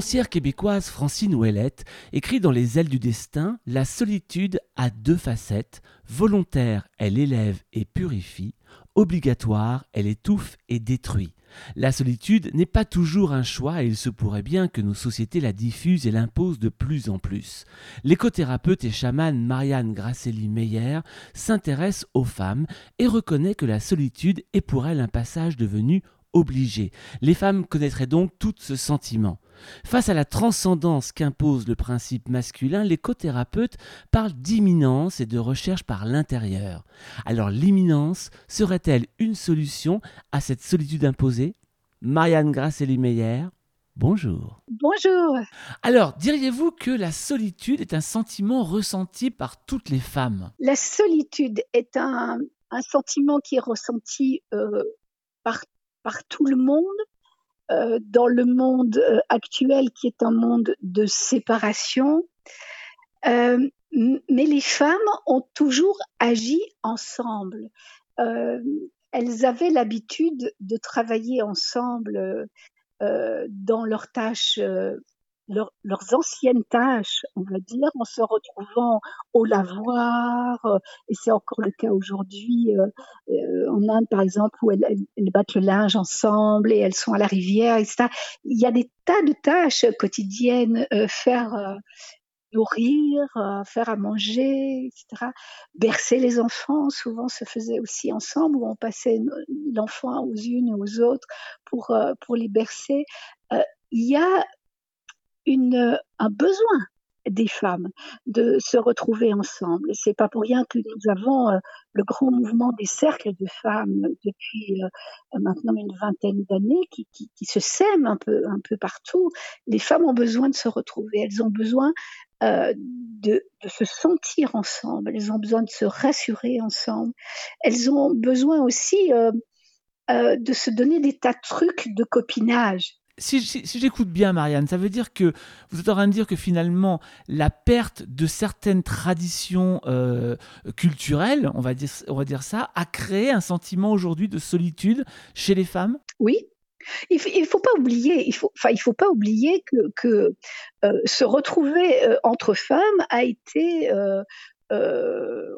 Romancière québécoise Francine Ouellette écrit dans Les ailes du destin La solitude a deux facettes. Volontaire, elle élève et purifie. Obligatoire, elle étouffe et détruit. La solitude n'est pas toujours un choix et il se pourrait bien que nos sociétés la diffusent et l'imposent de plus en plus. L'écothérapeute et chamane Marianne Grasselli Meyer s'intéresse aux femmes et reconnaît que la solitude est pour elle un passage devenu obligé. Les femmes connaîtraient donc tout ce sentiment. Face à la transcendance qu'impose le principe masculin, l'écothérapeute parle d'imminence et de recherche par l'intérieur. Alors l'imminence serait-elle une solution à cette solitude imposée? Marianne Grasselli-Meyer, bonjour. Bonjour. Alors, diriez-vous que la solitude est un sentiment ressenti par toutes les femmes? La solitude est un, sentiment qui est ressenti euh, par, par tout le monde dans le monde euh, actuel qui est un monde de séparation. Euh, mais les femmes ont toujours agi ensemble. elles avaient l'habitude de travailler ensemble dans leurs tâches leurs anciennes tâches, on va dire, en se retrouvant au lavoir, euh, et c'est encore le cas aujourd'hui euh, euh, en Inde, par exemple, où elles, battent le linge ensemble et elles sont à la rivière, etc. Il y a des tas de tâches quotidiennes, faire nourrir, faire à manger, etc. Bercer les enfants, souvent se faisait aussi ensemble, où on passait l'enfant aux unes et aux autres pour, pour les bercer. il y a une, un besoin des femmes de se retrouver ensemble. C'est pas pour rien que nous avons euh, le grand mouvement des cercles de femmes depuis euh, maintenant une vingtaine d'années qui, qui, se sèment un peu, un peu partout. Les femmes ont besoin de se retrouver, elles ont besoin euh, de, se sentir ensemble, elles ont besoin de se rassurer ensemble, elles ont besoin aussi euh, euh de se donner des tas de trucs de copinage si, j'écoute bien, Marianne, ça veut dire que vous êtes en train de dire que finalement, la perte de certaines traditions euh, culturelles, on va, dire, ça, a créé un sentiment aujourd'hui de solitude chez les femmes? Oui. Il ne faut pas oublier, faut, faut pas oublier que, que euh, se retrouver euh, entre femmes a été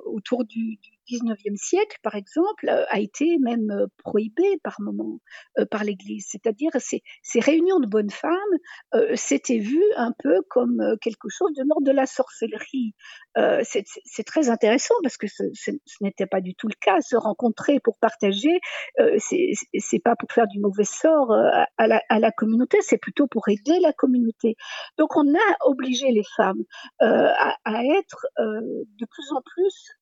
autour du, 19e siècle, par exemple, euh, a été même euh, prohibé par moment euh, par l'Église. C'est-à-dire ces, ces réunions de bonnes femmes c'était vu un peu comme quelque chose de l'ordre de la sorcellerie. c'est très intéressant parce que ce, n'était pas du tout le cas. Se rencontrer pour partager, c'est pas pour faire du mauvais sort à la, communauté, c'est plutôt pour aider la communauté. Donc on a obligé les femmes à, à, être de plus en plus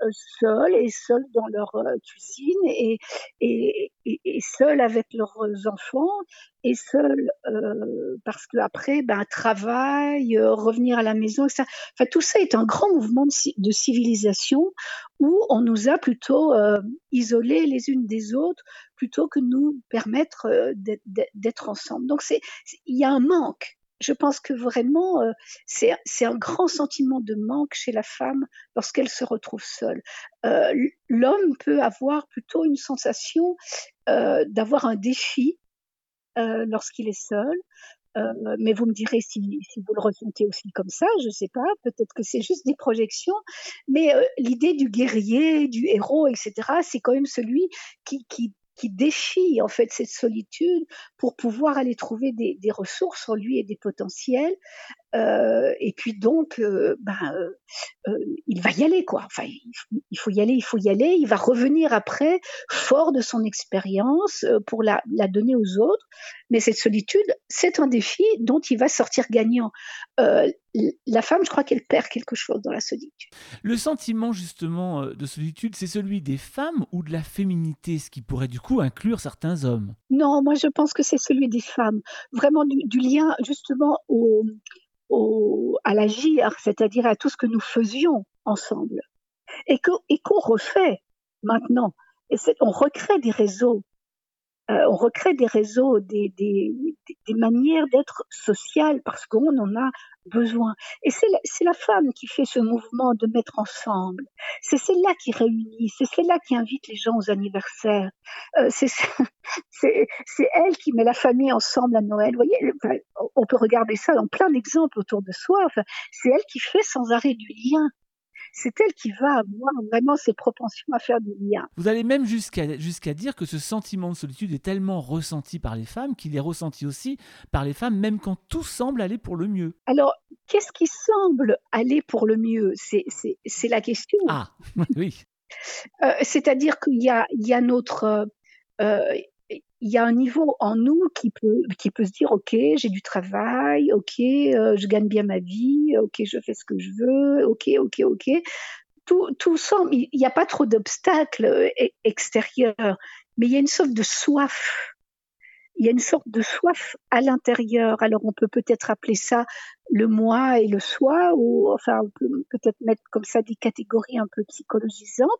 seules et seuls dans leur euh, cuisine et, et, et, seuls avec leurs enfants et seuls euh, parce que après ben travail euh, revenir à la maison etc. enfin tout ça est un grand mouvement de, civilisation où on nous a plutôt isolés les unes des autres plutôt que nous permettre d'être ensemble donc il y a un manque je pense que vraiment, euh, c'est un grand sentiment de manque chez la femme lorsqu'elle se retrouve seule. Euh, L'homme peut avoir plutôt une sensation euh, d'avoir un défi lorsqu'il est seul. Mais vous me direz si, vous le ressentez aussi comme ça, je sais pas, peut-être que c'est juste des projections, mais l'idée du guerrier, du héros, etc., c'est quand même celui qui qui défie en fait cette solitude pour pouvoir aller trouver des, ressources en lui et des potentiels. Euh, et puis donc, euh, ben, euh, il va y aller quoi. Enfin, il faut y aller, il faut y aller. Il va revenir après, fort de son expérience, pour la, la, donner aux autres. Mais cette solitude, c'est un défi dont il va sortir gagnant. La femme, je crois qu'elle perd quelque chose dans la solitude. Le sentiment justement de solitude, c'est celui des femmes ou de la féminité, ce qui pourrait du coup inclure certains hommes? Non, moi je pense que c'est celui des femmes. Vraiment du, du lien justement au, au, à l'agir, c'est-à-dire à tout ce que nous faisions ensemble et qu'on et refait maintenant. Et on recrée des réseaux Euh, on recrée des réseaux, des, des, des manières d'être sociales parce qu'on en a besoin. Et c'est la, la, femme qui fait ce mouvement de mettre ensemble. C'est celle-là qui réunit, c'est celle-là qui invite les gens aux anniversaires. Euh, c'est elle qui met la famille ensemble à Noël. Vous voyez, on peut regarder ça dans plein d'exemples autour de soi. Enfin, c'est elle qui fait sans arrêt du lien c'est elle qui va avoir vraiment ses propensions à faire du lien. Vous allez même jusqu'à jusqu'à dire que ce sentiment de solitude est tellement ressenti par les femmes qu'il est ressenti aussi par les femmes, même quand tout semble aller pour le mieux. Alors, qu'est-ce qui semble aller pour le mieux? C'est la question. Ah, oui. Euh, c'est-à-dire qu'il y a, il y a notre, euh, il y a un niveau en nous qui peut, se dire, OK, j'ai du travail, OK, euh, je gagne bien ma vie, OK, je fais ce que je veux, OK, OK, OK. Tout, tout semble, il n'y a pas trop d'obstacles euh, e-, extérieurs, mais il y a une sorte de soif. Il y a une sorte de soif à l'intérieur. Alors on peut peut-être appeler ça le moi et le soi, ou enfin on peut peut-être mettre comme ça des catégories un peu psychologisantes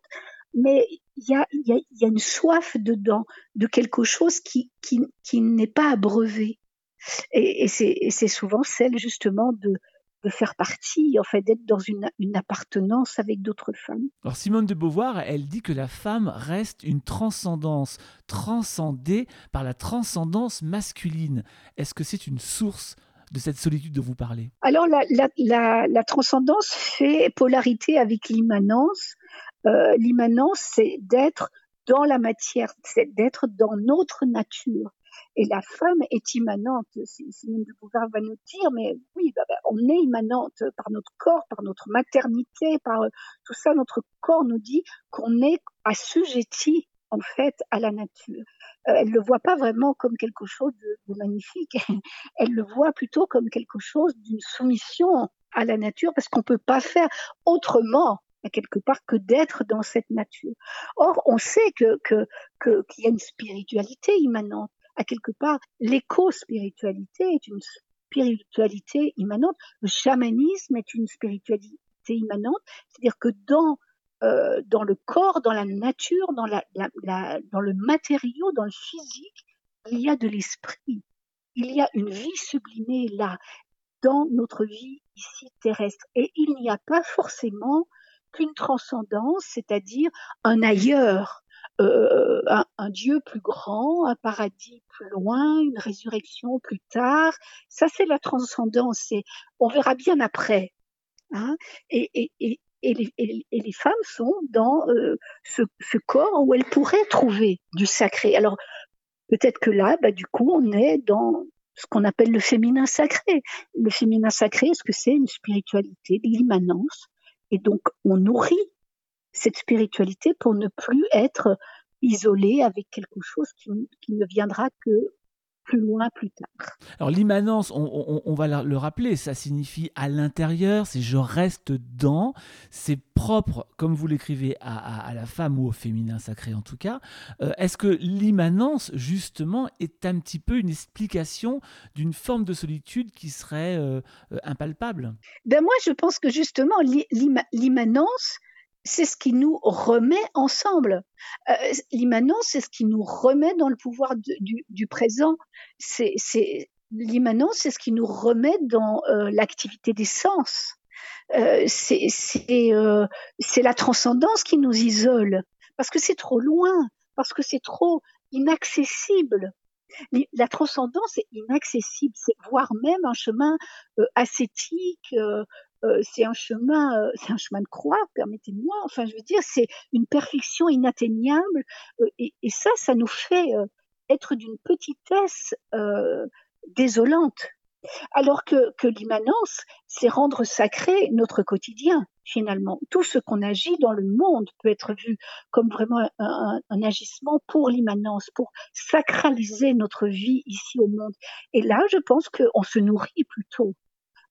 mais il y a, y, a, y a, une soif dedans de quelque chose qui, qui, qui n'est pas abreuvé. Et, et c'est souvent celle justement de, de faire partie, en fait, d'être dans une, une, appartenance avec d'autres femmes. Alors Simone de Beauvoir, elle dit que la femme reste une transcendance, transcendée par la transcendance masculine. Est-ce que c'est une source de cette solitude dont vous parlez? Alors la, la, la, la transcendance fait polarité avec l'immanence, euh, l'immanence, c'est d'être dans la matière, c'est d'être dans notre nature. Et la femme est immanente. Simone de Beauvoir va nous dire, mais oui, bah, bah, on est immanente par notre corps, par notre maternité, par euh, tout ça. Notre corps nous dit qu'on est assujetti en fait à la nature. Euh, elle le voit pas vraiment comme quelque chose de, de magnifique. Elle le voit plutôt comme quelque chose d'une soumission à la nature parce qu'on peut pas faire autrement quelque part que d'être dans cette nature. Or, on sait que qu'il y a une spiritualité immanente. À quelque part, l'éco-spiritualité est une spiritualité immanente. Le chamanisme est une spiritualité immanente. C'est-à-dire que dans euh, dans le corps, dans la nature, dans, la, dans le matériau, dans le physique, il y a de l'esprit. Il y a une vie sublimée là, dans notre vie ici terrestre. Et il n'y a pas forcément qu'une transcendance, c'est-à-dire un ailleurs, euh, un, Dieu plus grand, un paradis plus loin, une résurrection plus tard. Ça, c'est la transcendance. Et on verra bien après. Hein et, et, et, et, les, et, les, femmes sont dans euh, ce, ce, corps où elles pourraient trouver du sacré. Alors, peut-être que là, bah, du coup, on est dans ce qu'on appelle le féminin sacré. Le féminin sacré, est-ce que c'est une spiritualité, de l'immanence et donc, on nourrit cette spiritualité pour ne plus être isolé avec quelque chose qui, ne viendra que plus loin, plus tard. Alors l'immanence, on, va le rappeler, ça signifie à l'intérieur, c'est je reste dans, c'est propre, comme vous l'écrivez, à, la femme ou au féminin sacré en tout cas. Euh, est-ce que l'immanence, justement, est un petit peu une explication d'une forme de solitude qui serait euh, euh, impalpable? Ben Moi, je pense que justement, l'immanence, c'est ce qui nous remet ensemble. Euh, l'immanence, c'est ce qui nous remet dans le pouvoir du, présent. C'est, l'immanence, c'est ce qui nous remet dans euh, l'activité des sens. Euh, c'est, c'est, la transcendance qui nous isole, parce que c'est trop loin, parce que c'est trop inaccessible. La transcendance est inaccessible, c'est voire même un chemin ascétique, c'est un chemin, euh, c'est un chemin de croix, permettez-moi. Enfin, je veux dire, c'est une perfection inatteignable, euh, et, et, ça, ça nous fait être d'une petitesse désolante. Alors que, que l'immanence, c'est rendre sacré notre quotidien, finalement. Tout ce qu'on agit dans le monde peut être vu comme vraiment un, un agissement pour l'immanence, pour sacraliser notre vie ici au monde. Et là, je pense qu'on se nourrit plutôt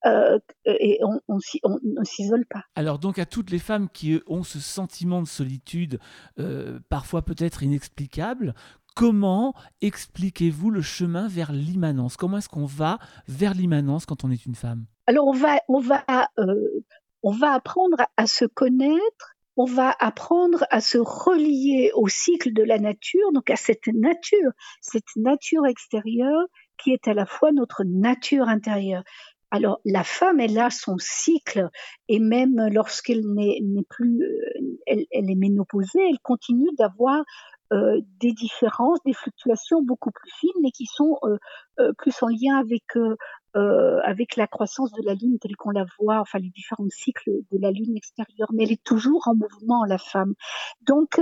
euh, et on ne s'isole pas. Alors donc à toutes les femmes qui ont ce sentiment de solitude, euh, parfois peut-être inexplicable, comment expliquez-vous le chemin vers l'immanence? Comment est-ce qu'on va vers l'immanence quand on est une femme? Alors on va, on va, euh, on va apprendre à se connaître on va apprendre à se relier au cycle de la nature, donc à cette nature, cette nature extérieure qui est à la fois notre nature intérieure. Alors la femme, elle a son cycle et même lorsqu'elle n'est plus, euh, elle, est ménopausée, elle continue d'avoir euh, des différences, des fluctuations beaucoup plus fines, mais qui sont euh, euh plus en lien avec euh, avec la croissance de la Lune telle qu'on la voit, enfin les différents cycles de la Lune extérieure. Mais elle est toujours en mouvement, la femme. Donc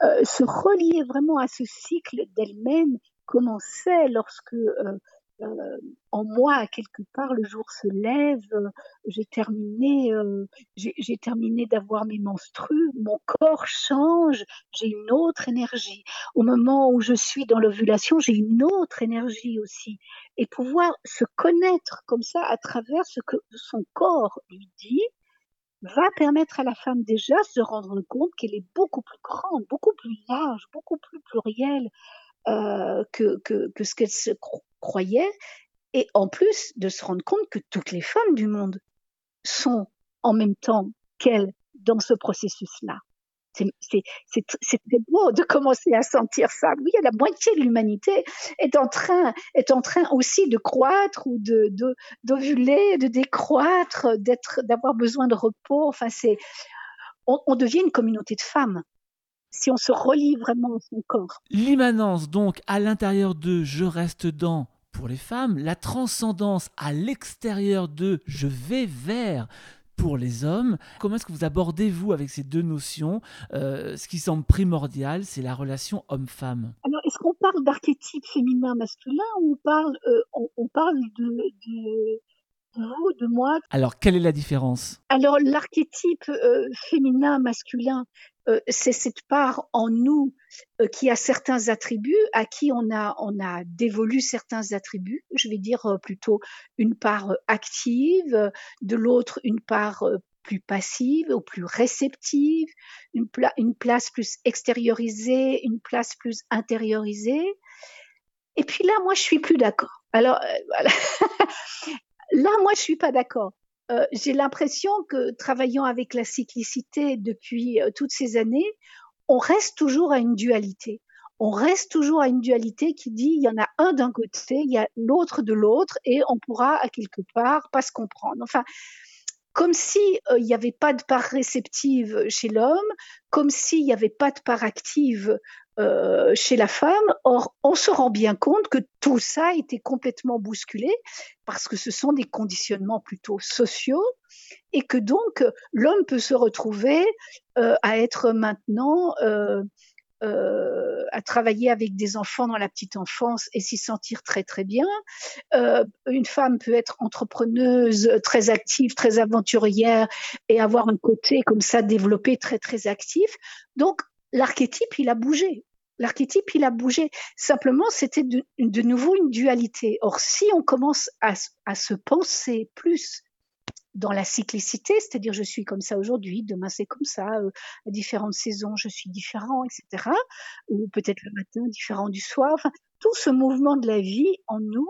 se relier vraiment à ce cycle d'elle-même, comme on sait lorsque euh, en moi quelque part le jour se lève euh, j'ai terminé euh, j'ai terminé d'avoir mes menstrues mon corps change j'ai une autre énergie. Au moment où je suis dans l'ovulation j'ai une autre énergie aussi. Et pouvoir se connaître comme ça à travers ce que son corps lui dit va permettre à la femme déjà de se rendre compte qu'elle est beaucoup plus grande, beaucoup plus large, beaucoup plus plurielle euh, que, que, que, ce qu'elle se croyait, et en plus de se rendre compte que toutes les femmes du monde sont en même temps qu'elle dans ce processus-là. C'est très beau de commencer à sentir ça. Oui, la moitié de l'humanité est en train est en train aussi de croître ou de d'ovuler, de, de, décroître, d'être d'avoir besoin de repos. Enfin, c'est on, on devient une communauté de femmes si on se relie vraiment à son corps. L'immanence, donc, à l'intérieur de je reste dans pour les femmes, la transcendance à l'extérieur de je vais vers pour les hommes. Comment est-ce que vous abordez, vous, avec ces deux notions euh, Ce qui semble primordial, c'est la relation homme-femme? Alors, est-ce qu'on parle d'archétype féminin-masculin ou on parle, euh, on, parle de, de de moi? Alors, quelle est la différence? Alors, l'archétype euh, féminin-masculin, euh, c'est cette part en nous euh, qui a certains attributs, à qui on a, dévolu certains attributs. Je vais dire plutôt une part active, de l'autre une part plus passive ou plus réceptive, une, une place plus extériorisée, une place plus intériorisée. Et puis là, moi, je suis plus d'accord. Alors. Là, moi, je suis pas d'accord. Euh, j'ai l'impression que travaillant avec la cyclicité depuis euh, toutes ces années, on reste toujours à une dualité. On reste toujours à une dualité qui dit il y en a un d'un côté, il y a l'autre de l'autre, et on pourra à quelque part pas se comprendre. Enfin, comme si euh, il n'y avait pas de part réceptive chez l'homme, comme s'il n'y avait pas de part active euh, chez la femme. Or, on se rend bien compte que tout ça a été complètement bousculé parce que ce sont des conditionnements plutôt sociaux et que donc l'homme peut se retrouver euh, à être maintenant euh, à travailler avec des enfants dans la petite enfance et s'y sentir très très bien. Une femme peut être entrepreneuse, très active, très aventurière et avoir un côté comme ça développé très très actif. Donc l'archétype, il a bougé. L'archétype, il a bougé. Simplement, c'était de, nouveau une dualité. Or, si on commence à, se penser plus dans la cyclicité, c'est-à-dire je suis comme ça aujourd'hui, demain c'est comme ça, euh, à différentes saisons je suis différent, etc. Ou peut-être le matin différent du soir. Enfin, tout ce mouvement de la vie en nous,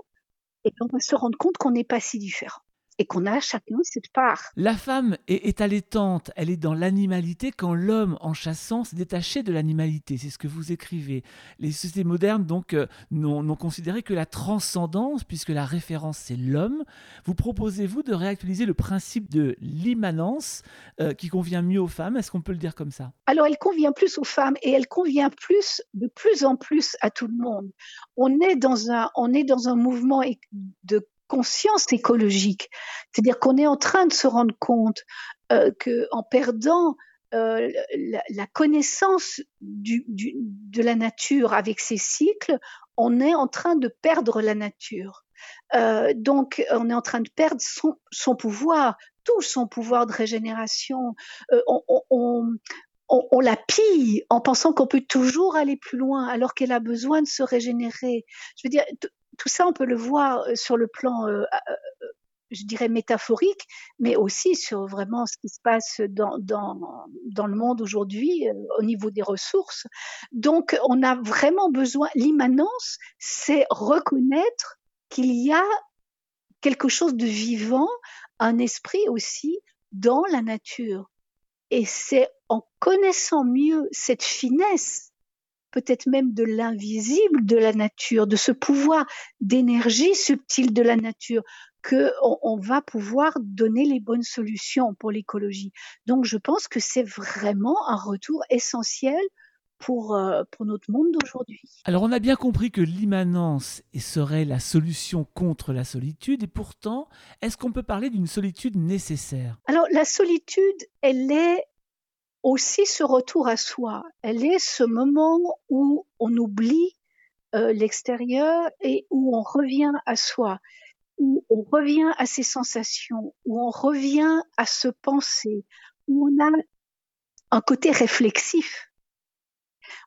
et on va se rendre compte qu'on n'est pas si différent et qu'on a chacun cette part. La femme est, est allaitante, elle est dans l'animalité quand l'homme, en chassant, s'est détaché de l'animalité. C'est ce que vous écrivez. Les sociétés modernes, donc, euh, n'ont considéré que la transcendance, puisque la référence, c'est l'homme. Vous proposez-vous de réactualiser le principe de l'immanence euh, qui convient mieux aux femmes? Est-ce qu'on peut le dire comme ça? Alors, elle convient plus aux femmes et elle convient plus, de plus en plus à tout le monde. On est dans un, on est dans un mouvement de conscience écologique. C'est-à-dire qu'on est en train de se rendre compte euh, que en perdant euh, la, connaissance du, du, de la nature avec ses cycles, on est en train de perdre la nature. Euh, donc, on est en train de perdre son, son pouvoir, tout son pouvoir de régénération. Euh, on, on, on, on, la pille en pensant qu'on peut toujours aller plus loin alors qu'elle a besoin de se régénérer. Je veux dire, tout ça, on peut le voir euh, sur le plan, euh, euh, je dirais, métaphorique, mais aussi sur vraiment ce qui se passe dans, dans, dans le monde aujourd'hui au niveau des ressources. Donc, on a vraiment besoin, l'immanence, c'est reconnaître qu'il y a quelque chose de vivant, un esprit aussi dans la nature. Et c'est en connaissant mieux cette finesse, peut-être même de l'invisible de la nature, de ce pouvoir d'énergie subtile de la nature, que on, va pouvoir donner les bonnes solutions pour l'écologie. Donc je pense que c'est vraiment un retour essentiel pour, euh, pour notre monde d'aujourd'hui. Alors on a bien compris que l'immanence serait la solution contre la solitude, et pourtant, est-ce qu'on peut parler d'une solitude nécessaire? Alors la solitude, elle est aussi ce retour à soi, elle est ce moment où on oublie euh, l'extérieur et où on revient à soi, où on revient à ses sensations, où on revient à se penser, où on a un côté réflexif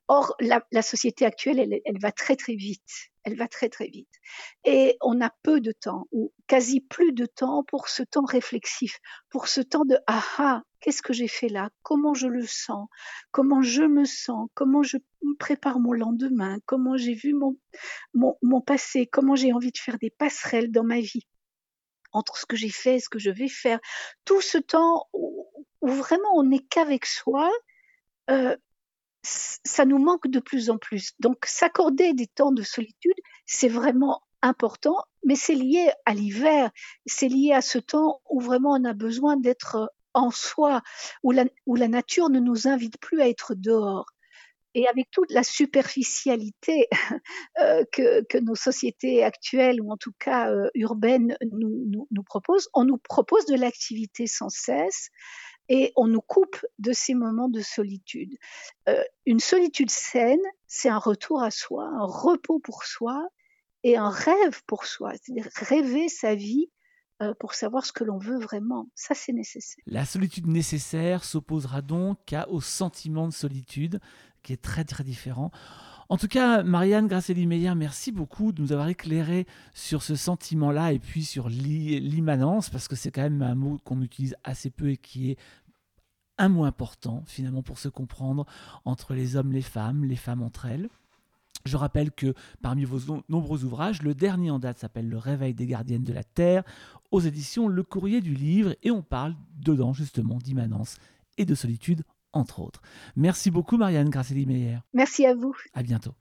Or, la, société actuelle, elle, va très très vite. Elle va très très vite. Et on a peu de temps, ou quasi plus de temps pour ce temps réflexif, pour ce temps de ah ah, qu'est-ce que j'ai fait là? Comment je le sens? Comment je me sens? Comment je prépare mon lendemain? Comment j'ai vu mon, mon, passé? Comment j'ai envie de faire des passerelles dans ma vie? Entre ce que j'ai fait et ce que je vais faire. Tout ce temps où, vraiment on n'est qu'avec soi, euh, ça nous manque de plus en plus. Donc s'accorder des temps de solitude, c'est vraiment important, mais c'est lié à l'hiver, c'est lié à ce temps où vraiment on a besoin d'être en soi, où la, où la nature ne nous invite plus à être dehors. Et avec toute la superficialité euh, que, nos sociétés actuelles, ou en tout cas euh, urbaines, nous proposent, on nous propose de l'activité sans cesse, et on nous coupe de ces moments de solitude. Euh, une solitude saine, c'est un retour à soi, un repos pour soi et un rêve pour soi, c'est-à-dire rêver sa vie euh, pour savoir ce que l'on veut vraiment. Ça, c'est nécessaire. La solitude nécessaire s'opposera donc au sentiment de solitude, qui est très très différent. En tout cas, Marianne Grasselli-Meyer, merci beaucoup de nous avoir éclairé sur ce sentiment-là et puis sur l'immanence, parce que c'est quand même un mot qu'on utilise assez peu et qui est un mot important finalement pour se comprendre entre les hommes, les femmes, les femmes entre elles. Je rappelle que parmi vos nombreux ouvrages, le dernier en date s'appelle Le réveil des gardiennes de la Terre, aux éditions Le Courrier du Livre, et on parle dedans justement d'immanence et de solitude, entre autres. Merci beaucoup Marianne Grasselli-Meyer. Merci à vous. À bientôt.